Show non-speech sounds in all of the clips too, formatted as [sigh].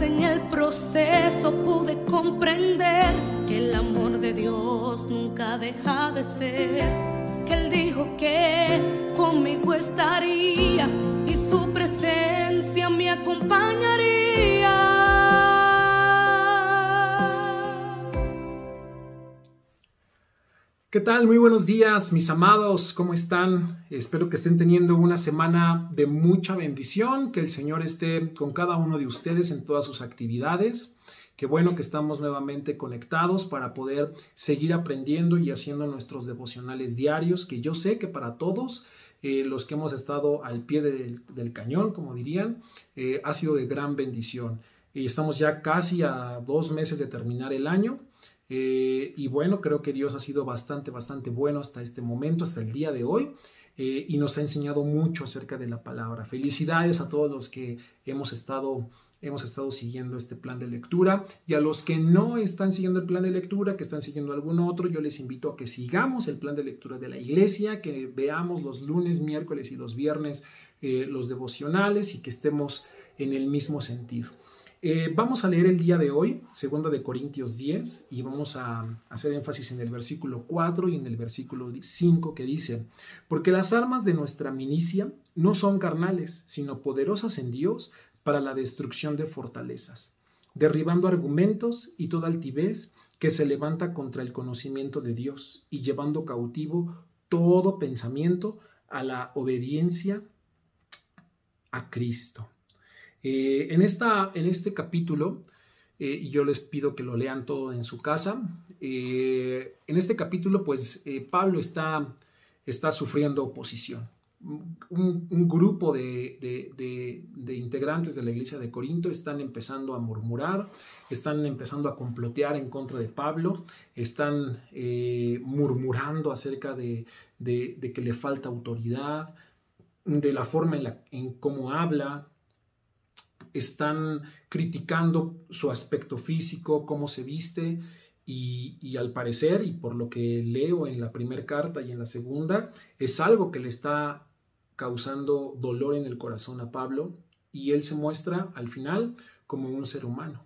En el proceso pude comprender que el amor de Dios nunca deja de ser. Que Él dijo que conmigo estaría y su presencia ¿Qué tal? Muy buenos días, mis amados. ¿Cómo están? Espero que estén teniendo una semana de mucha bendición, que el Señor esté con cada uno de ustedes en todas sus actividades. Qué bueno que estamos nuevamente conectados para poder seguir aprendiendo y haciendo nuestros devocionales diarios, que yo sé que para todos eh, los que hemos estado al pie del, cañón, como dirían, eh, ha sido de gran bendición. Y estamos ya casi a dos meses de terminar el año eh, y bueno, creo que Dios ha sido bastante, bastante bueno hasta este momento, hasta el día de hoy. Eh, y nos ha enseñado mucho acerca de la palabra. Felicidades a todos los que hemos estado, hemos estado siguiendo este plan de lectura y a los que no están siguiendo el plan de lectura, que están siguiendo algún otro, yo les invito a que sigamos el plan de lectura de la iglesia, que veamos los lunes, miércoles y los viernes eh, los devocionales y que estemos en el mismo sentido. Eh, vamos a leer el día de hoy, segunda de Corintios 10, y vamos a hacer énfasis en el versículo 4 y en el versículo 5 que dice, porque las armas de nuestra milicia no son carnales, sino poderosas en Dios para la destrucción de fortalezas, derribando argumentos y toda altivez que se levanta contra el conocimiento de Dios y llevando cautivo todo pensamiento a la obediencia a Cristo. Eh, en, esta, en este capítulo, eh, y yo les pido que lo lean todo en su casa, eh, en este capítulo pues Pablo está, está sufriendo oposición. Un, grupo de, de, integrantes de la iglesia de Corinto están empezando a murmurar, están empezando a complotear en contra de Pablo, están murmurando acerca de, que le falta autoridad, de la forma en, la, en cómo habla, están criticando su aspecto físico, cómo se viste, y, al parecer, y por lo que leo en la primera carta y en la segunda, es algo que le está causando dolor en el corazón a Pablo, y él se muestra al final como un ser humano.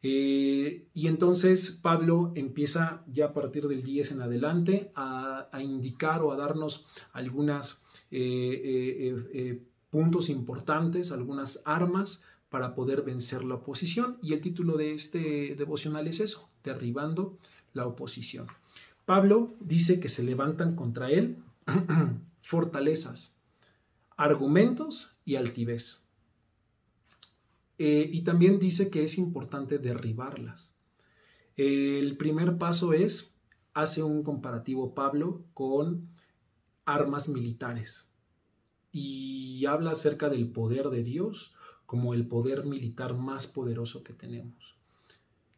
Eh, y entonces Pablo empieza ya a partir del 10 en adelante a, indicar o a darnos algunos eh, eh, puntos importantes, algunas armas para poder vencer la oposición. Y el título de este devocional es eso, derribando la oposición. Pablo dice que se levantan contra él [clears throat] fortalezas, argumentos y altivez. Eh, y también dice que es importante derribarlas. El primer paso es, hace un comparativo Pablo con armas militares y habla acerca del poder de Dios como el poder militar más poderoso que tenemos.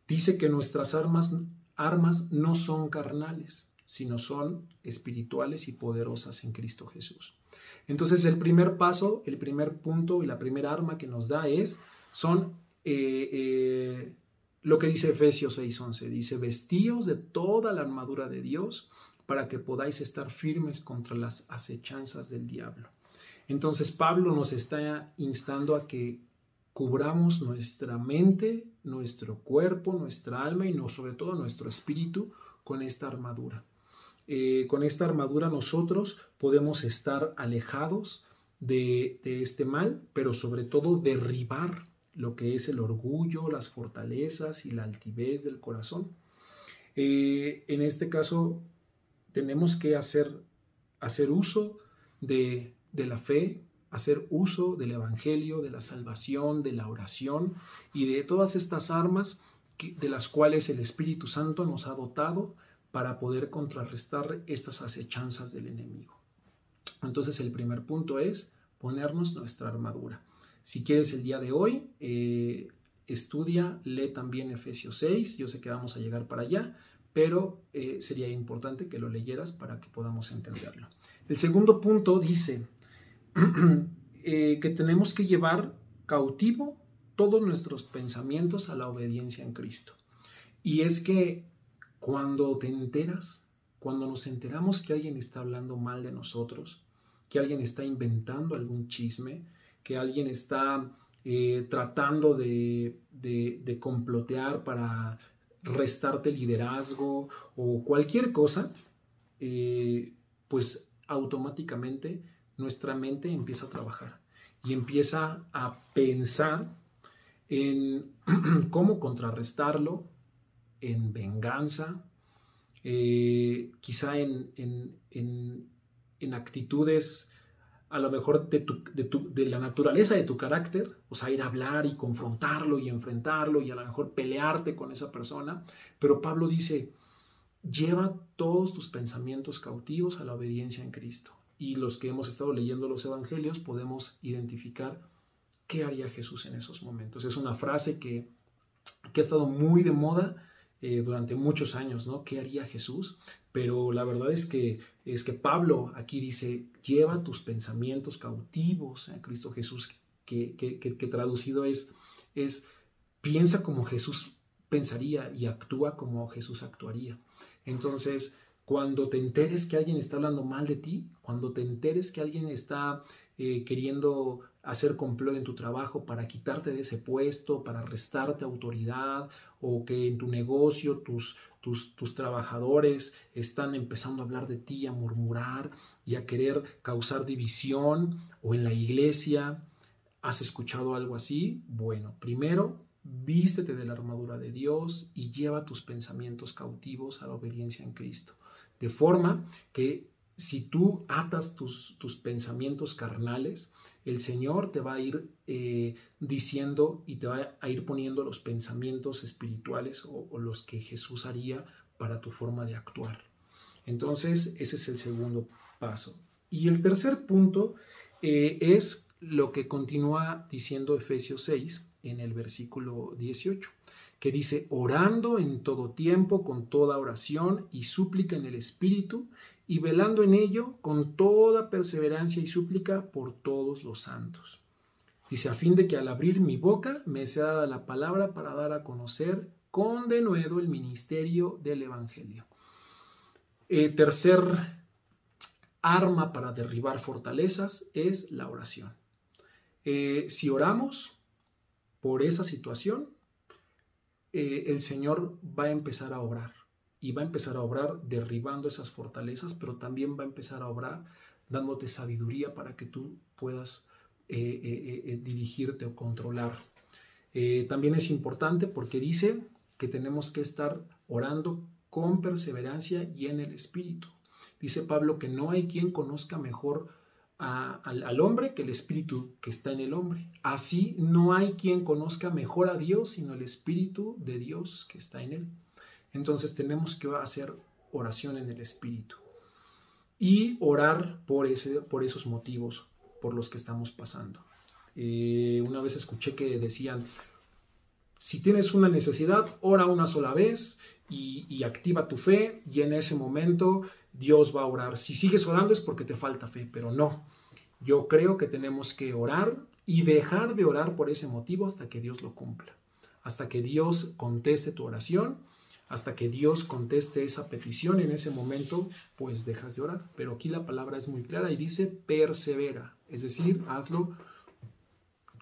Dice que nuestras armas, armas no son carnales, sino son espirituales y poderosas en Cristo Jesús. Entonces el primer paso, el primer punto y la primera arma que nos da es, son eh, eh, lo que dice Efesios 6:11. Dice, vestíos de toda la armadura de Dios para que podáis estar firmes contra las acechanzas del diablo. Entonces Pablo nos está instando a que cubramos nuestra mente, nuestro cuerpo, nuestra alma y no, sobre todo nuestro espíritu con esta armadura. Eh, con esta armadura nosotros podemos estar alejados de, este mal, pero sobre todo derribar lo que es el orgullo, las fortalezas y la altivez del corazón. Eh, en este caso, tenemos que hacer, hacer uso de, de la fe, hacer uso del Evangelio, de la salvación, de la oración y de todas estas armas de las cuales el Espíritu Santo nos ha dotado para poder contrarrestar estas acechanzas del enemigo. Entonces el primer punto es ponernos nuestra armadura. Si quieres el día de hoy, eh, estudia, lee también Efesios 6, yo sé que vamos a llegar para allá, pero eh, sería importante que lo leyeras para que podamos entenderlo. El segundo punto dice, [clears throat] Eh, que tenemos que llevar cautivo todos nuestros pensamientos a la obediencia en Cristo. Y es que cuando te enteras, cuando nos enteramos que alguien está hablando mal de nosotros, que alguien está inventando algún chisme, que alguien está eh, tratando de, complotear para restarte liderazgo o cualquier cosa, eh, pues automáticamente nuestra mente empieza a trabajar y empieza a pensar en [clears throat] cómo contrarrestarlo, en venganza, eh, quizá en, en, actitudes a lo mejor de, de, la naturaleza de tu carácter, o sea, ir a hablar y confrontarlo y enfrentarlo y a lo mejor pelearte con esa persona, pero Pablo dice, lleva todos tus pensamientos cautivos a la obediencia en Cristo. Y los que hemos estado leyendo los evangelios podemos identificar qué haría Jesús en esos momentos. Es una frase que, que ha estado muy de moda eh, durante muchos años, ¿no? ¿Qué haría Jesús? Pero la verdad es que, es que Pablo aquí dice, lleva tus pensamientos cautivos a Cristo Jesús, que, que, que, traducido es, es, piensa como Jesús pensaría y actúa como Jesús actuaría. Entonces, cuando te enteres que alguien está hablando mal de ti, cuando te enteres que alguien está eh, queriendo hacer complot en tu trabajo para quitarte de ese puesto, para restarte autoridad, o que en tu negocio tus, tus, tus trabajadores están empezando a hablar de ti, a murmurar y a querer causar división, o en la iglesia, ¿has escuchado algo así? Bueno, primero vístete de la armadura de Dios y lleva tus pensamientos cautivos a la obediencia en Cristo. De forma que si tú atas tus, tus pensamientos carnales, el Señor te va a ir eh, diciendo y te va a ir poniendo los pensamientos espirituales o, los que Jesús haría para tu forma de actuar. Entonces, ese es el segundo paso. Y el tercer punto eh, es lo que continúa diciendo Efesios 6 en el versículo 18, que dice, orando en todo tiempo, con toda oración y súplica en el Espíritu, y velando en ello con toda perseverancia y súplica por todos los santos. Dice, a fin de que al abrir mi boca me sea dada la palabra para dar a conocer con denuedo el ministerio del Evangelio. Eh, tercer arma para derribar fortalezas es la oración. Eh, si oramos por esa situación, eh, el Señor va a empezar a obrar y va a empezar a obrar derribando esas fortalezas, pero también va a empezar a obrar dándote sabiduría para que tú puedas eh, eh, dirigirte o controlar. también es importante porque dice que tenemos que estar orando con perseverancia y en el Espíritu. Dice Pablo que no hay quien conozca mejor al, hombre que el Espíritu que está en el hombre. Así no hay quien conozca mejor a Dios sino el Espíritu de Dios que está en él. Entonces tenemos que hacer oración en el Espíritu y orar por, ese, por esos motivos por los que estamos pasando. Eh, una vez escuché que decían, si tienes una necesidad, ora una sola vez y, y, activa tu fe y en ese momento Dios va a orar. Si sigues orando es porque te falta fe, pero no. Yo creo que tenemos que orar y dejar de orar por ese motivo hasta que Dios lo cumpla, hasta que Dios conteste tu oración hasta que Dios conteste esa petición, en ese momento pues dejas de orar. Pero aquí la palabra es muy clara y dice persevera, es decir, hazlo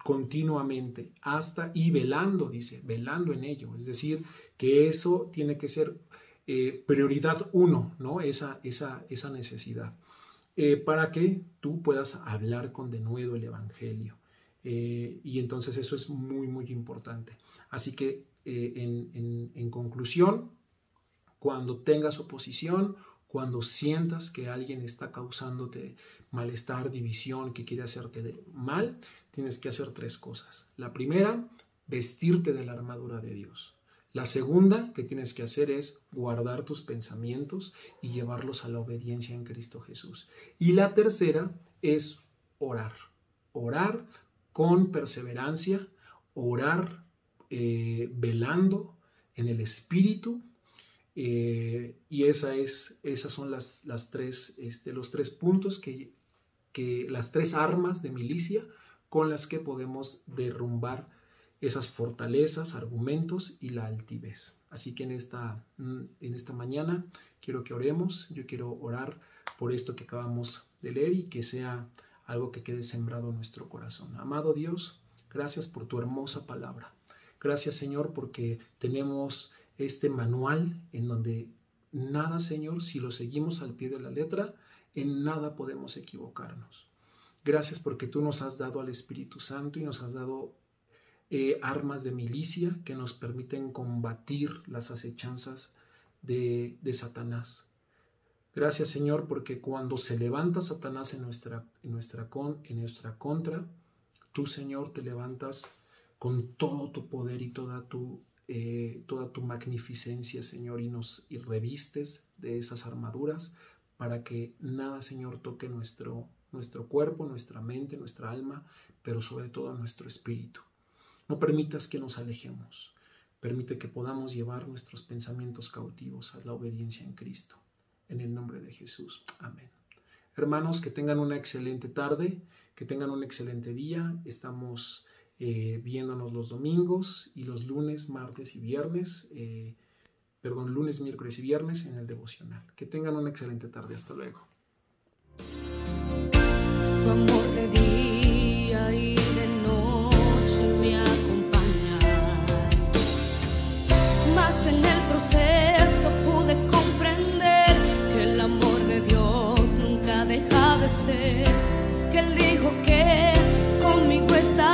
continuamente, hasta y velando, dice, velando en ello. Es decir, que eso tiene que ser eh, prioridad uno, ¿no? Esa, esa, esa necesidad. Eh, para que tú puedas hablar con denuedo el Evangelio. Eh, y entonces eso es muy, muy importante. Así que eh, en, conclusión, cuando tengas oposición, cuando sientas que alguien está causándote malestar, división, que quiere hacerte mal, tienes que hacer tres cosas. La primera, vestirte de la armadura de Dios. La segunda que tienes que hacer es guardar tus pensamientos y llevarlos a la obediencia en Cristo Jesús. Y la tercera es orar. Orar con perseverancia, orar eh, velando en el espíritu. Eh, y esa es, esas son las, las tres, este, los tres puntos, que, que, las tres armas de milicia con las que podemos derrumbar esas fortalezas, argumentos y la altivez. Así que en esta, en esta mañana quiero que oremos, yo quiero orar por esto que acabamos de leer y que sea algo que quede sembrado en nuestro corazón. Amado Dios, gracias por tu hermosa palabra. Gracias Señor porque tenemos este manual en donde nada Señor, si lo seguimos al pie de la letra, en nada podemos equivocarnos. Gracias porque tú nos has dado al Espíritu Santo y nos has dado eh, armas de milicia que nos permiten combatir las acechanzas de, Satanás. Gracias Señor porque cuando se levanta Satanás en nuestra, en, nuestra con, en nuestra contra, tú Señor te levantas con todo tu poder y toda tu, eh, toda tu magnificencia Señor y nos revistes de esas armaduras para que nada Señor toque nuestro, nuestro cuerpo, nuestra mente, nuestra alma, pero sobre todo nuestro espíritu. No permitas que nos alejemos. Permite que podamos llevar nuestros pensamientos cautivos a la obediencia en Cristo. En el nombre de Jesús. Amén. Hermanos, que tengan una excelente tarde, que tengan un excelente día. Estamos eh, viéndonos los domingos y los lunes, martes y viernes. Eh, perdón, lunes, miércoles y viernes en el devocional. Que tengan una excelente tarde. Hasta luego.